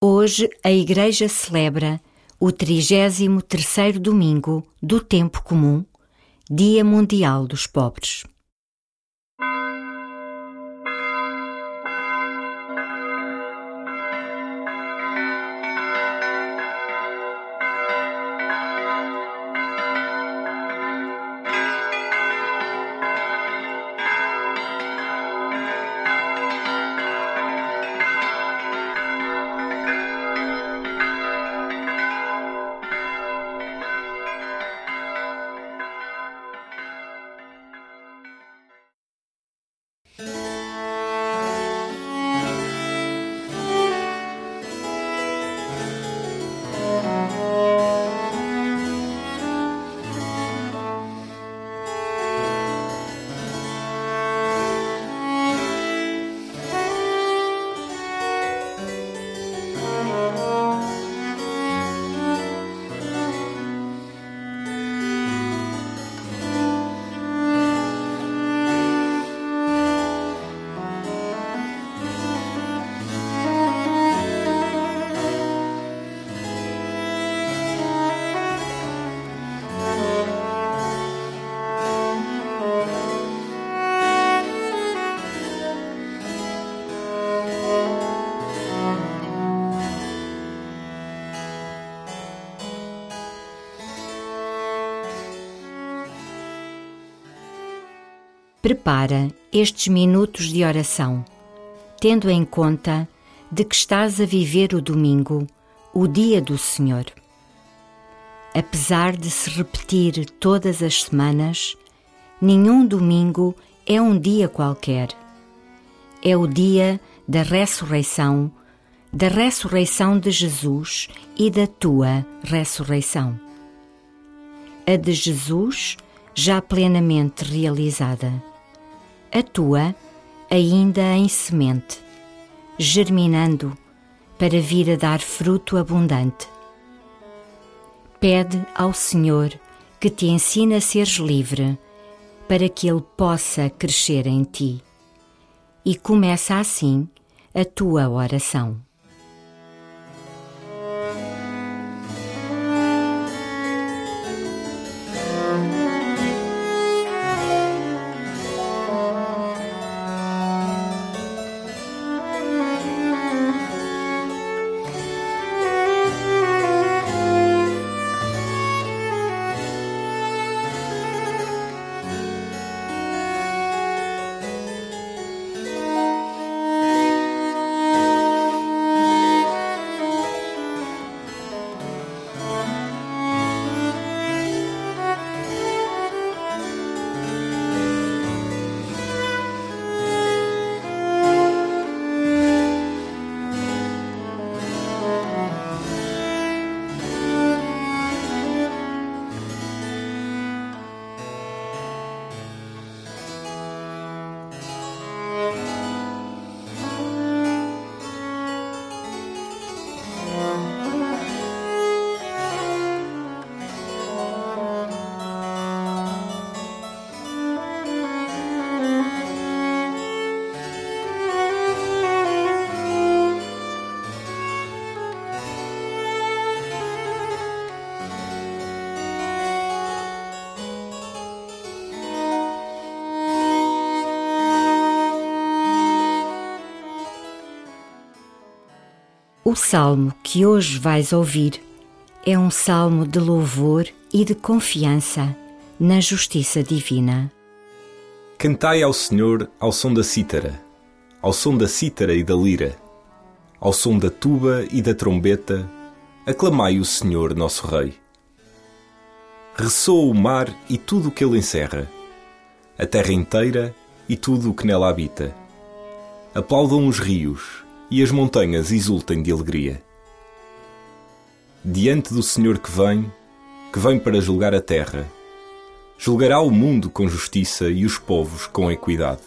Hoje a Igreja celebra o 33º domingo do tempo comum, Dia Mundial dos Pobres. Prepara estes minutos de oração, tendo em conta de que estás a viver o domingo, o dia do Senhor. Apesar de se repetir todas as semanas, nenhum domingo é um dia qualquer. É o dia da ressurreição, da ressurreição de Jesus e da tua ressurreição. A de Jesus já plenamente realizada. A tua, ainda em semente, germinando para vir a dar fruto abundante. Pede ao Senhor que te ensine a seres livre, para que Ele possa crescer em ti. E começa assim a tua oração. O salmo que hoje vais ouvir é um salmo de louvor e de confiança na justiça divina. Cantai ao Senhor ao som da cítara, ao som da cítara e da lira, ao som da tuba e da trombeta, aclamai o Senhor nosso Rei. Ressoa o mar e tudo o que ele encerra, a terra inteira e tudo o que nela habita. Aplaudam os rios e as montanhas exultem de alegria. Diante do Senhor que vem, que vem para julgar a terra, julgará o mundo com justiça e os povos com equidade.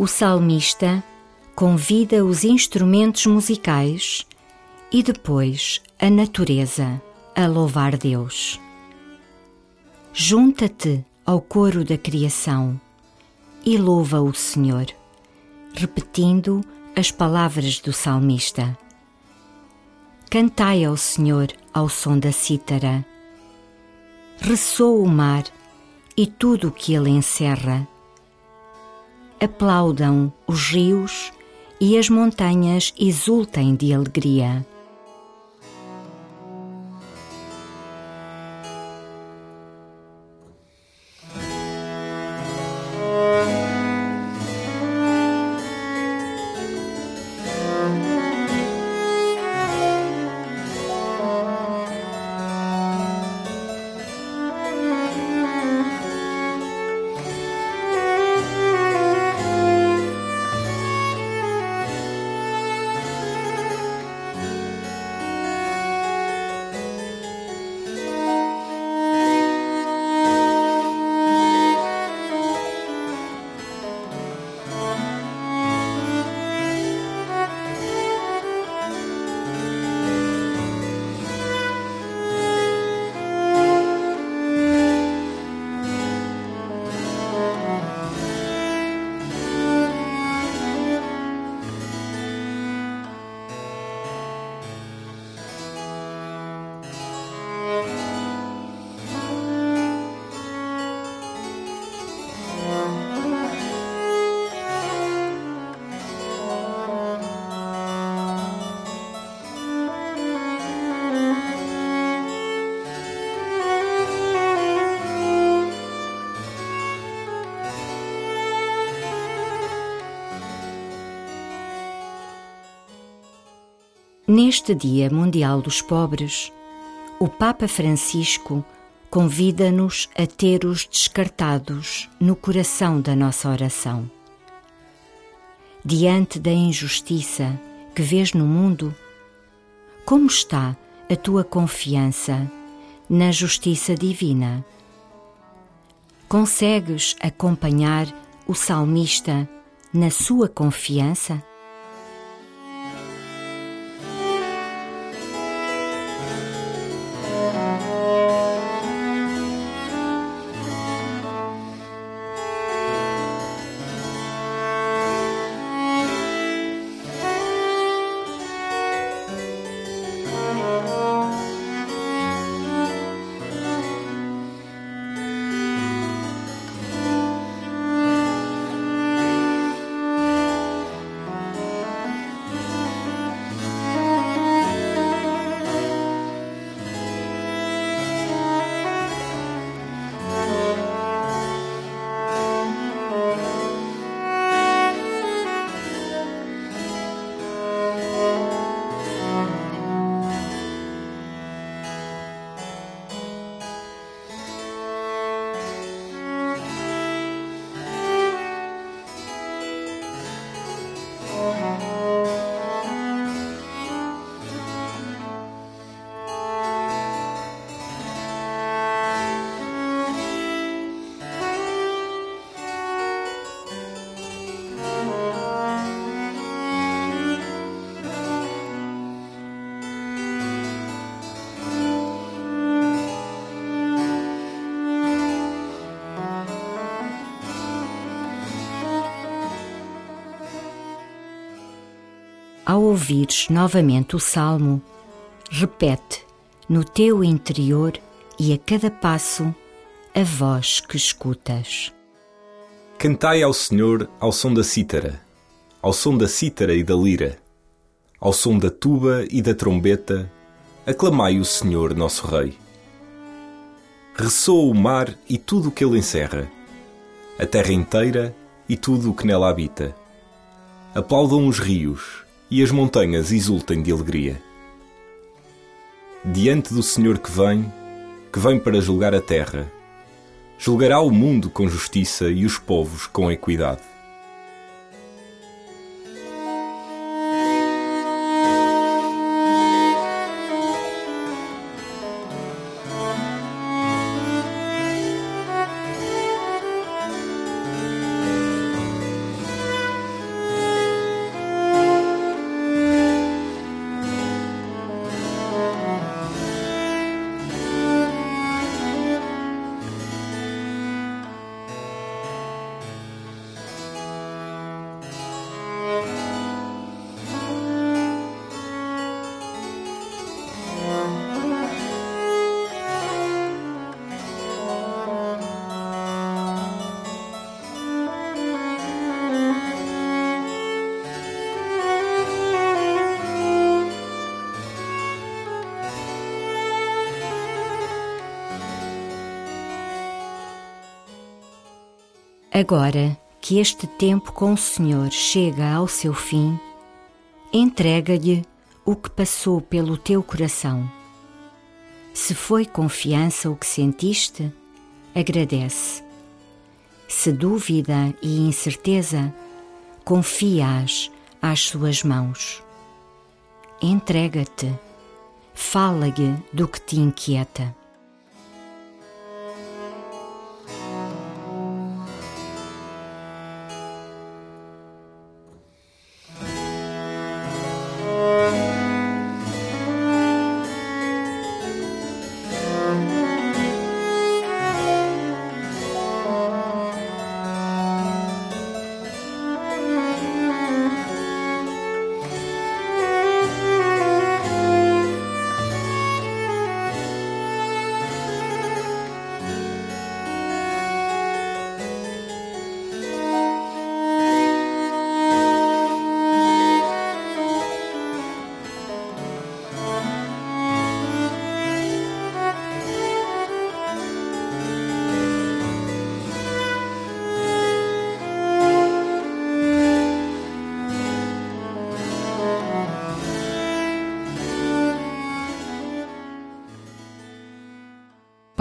O salmista convida os instrumentos musicais e depois a natureza a louvar Deus. Junta-te ao coro da criação e louva o Senhor, repetindo as palavras do salmista. Cantai ao Senhor ao som da cítara. Ressoa o mar e tudo o que ele encerra. Aplaudam os rios e as montanhas exultem de alegria. Neste Dia Mundial dos Pobres, o Papa Francisco convida-nos a ter os descartados no coração da nossa oração. Diante da injustiça que vês no mundo, como está a tua confiança na justiça divina? Consegues acompanhar o salmista na sua confiança? Ao ouvires novamente o salmo, repete no teu interior e a cada passo a voz que escutas. Cantai ao Senhor ao som da cítara, ao som da cítara e da lira, ao som da tuba e da trombeta, aclamai o Senhor nosso Rei. Ressoa o mar e tudo o que ele encerra, a terra inteira e tudo o que nela habita. Aplaudam os rios e as montanhas exultem de alegria. Diante do Senhor que vem, que vem para julgar a terra, julgará o mundo com justiça e os povos com equidade. Agora que este tempo com o Senhor chega ao seu fim, entrega-lhe o que passou pelo teu coração. Se foi confiança o que sentiste, agradece. Se dúvida e incerteza, confia-as às suas mãos. Entrega-te, fala-lhe do que te inquieta.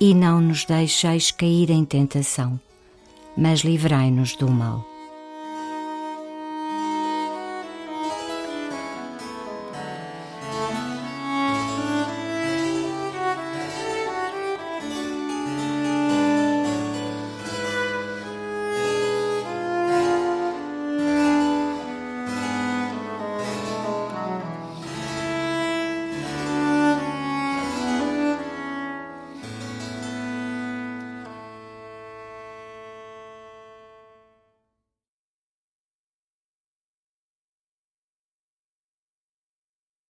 e não nos deixeis cair em tentação, mas livrai-nos do mal.